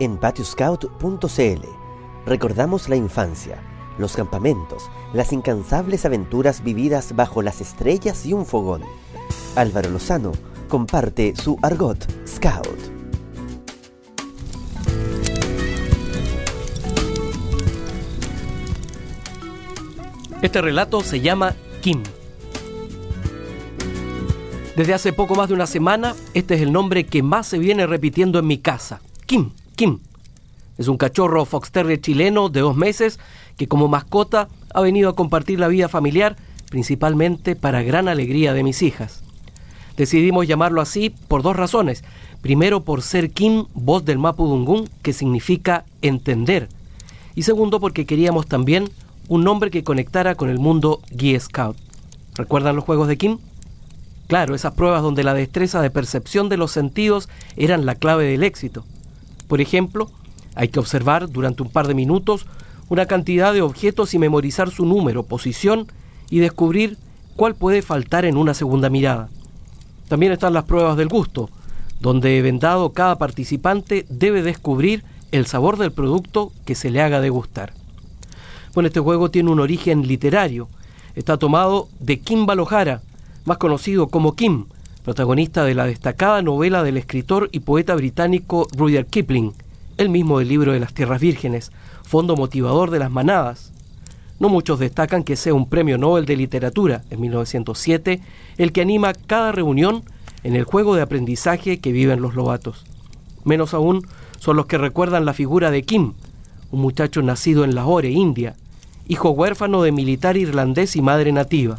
En patioscout.cl recordamos la infancia, los campamentos, las incansables aventuras vividas bajo las estrellas y un fogón. Álvaro Lozano comparte su argot scout. Este relato se llama Kim. Desde hace poco más de una semana, este es el nombre que más se viene repitiendo en mi casa. Kim, Kim. Es un cachorro fox terrier chileno de dos meses que como mascota ha venido a compartir la vida familiar, principalmente para gran alegría de mis hijas. Decidimos llamarlo así por dos razones. Primero, por ser Kim, voz del Mapudungún, que significa entender. Y segundo, porque queríamos también un nombre que conectara con el mundo Guía Scout. ¿Recuerdan los juegos de Kim? Claro, esas pruebas donde la destreza de percepción de los sentidos eran la clave del éxito. Por ejemplo, hay que observar durante un par de minutos una cantidad de objetos y memorizar su número, posición y descubrir cuál puede faltar en una segunda mirada. También están las pruebas del gusto, donde vendado cada participante debe descubrir el sabor del producto que se le haga degustar. Bueno, este juego tiene un origen literario. Está tomado de Kim Balojara, más conocido como Kim, protagonista de la destacada novela del escritor y poeta británico Rudyard Kipling, el mismo del libro de las Tierras Vírgenes, fondo motivador de las manadas. No muchos destacan que sea un premio Nobel de Literatura en 1907 el que anima cada reunión en el juego de aprendizaje que viven los lobatos. Menos aún son los que recuerdan la figura de Kim, un muchacho nacido en Lahore, India, hijo huérfano de militar irlandés y madre nativa.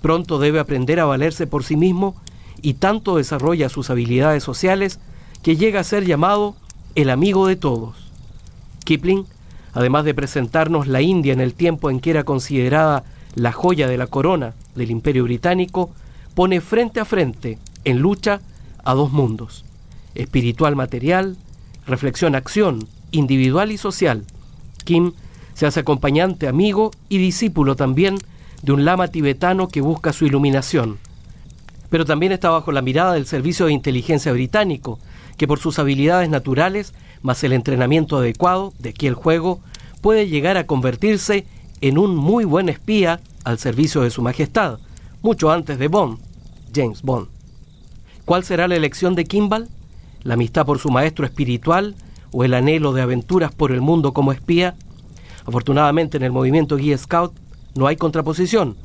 Pronto debe aprender a valerse por sí mismo y tanto desarrolla sus habilidades sociales que llega a ser llamado el amigo de todos. Kipling, además de presentarnos la India en el tiempo en que era considerada la joya de la corona del imperio británico, pone frente a frente, en lucha, a dos mundos, espiritual material, reflexión acción, individual y social. Kim se hace acompañante, amigo y discípulo también de un lama tibetano que busca su iluminación. Pero también está bajo la mirada del Servicio de Inteligencia británico, que por sus habilidades naturales, más el entrenamiento adecuado, de aquí el juego, puede llegar a convertirse en un muy buen espía al servicio de su Majestad, mucho antes de Bond, James Bond. ¿Cuál será la elección de Kimball? ¿La amistad por su maestro espiritual o el anhelo de aventuras por el mundo como espía? Afortunadamente en el movimiento Guía Scout no hay contraposición,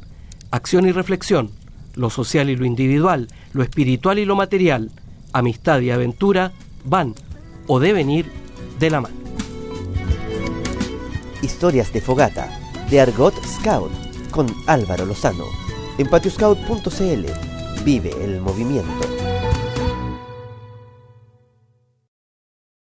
acción y reflexión, lo social y lo individual, lo espiritual y lo material, amistad y aventura van o deben ir de la mano. Historias de Fogata, de Argot Scout, con Álvaro Lozano. En patioscout.cl vive el movimiento.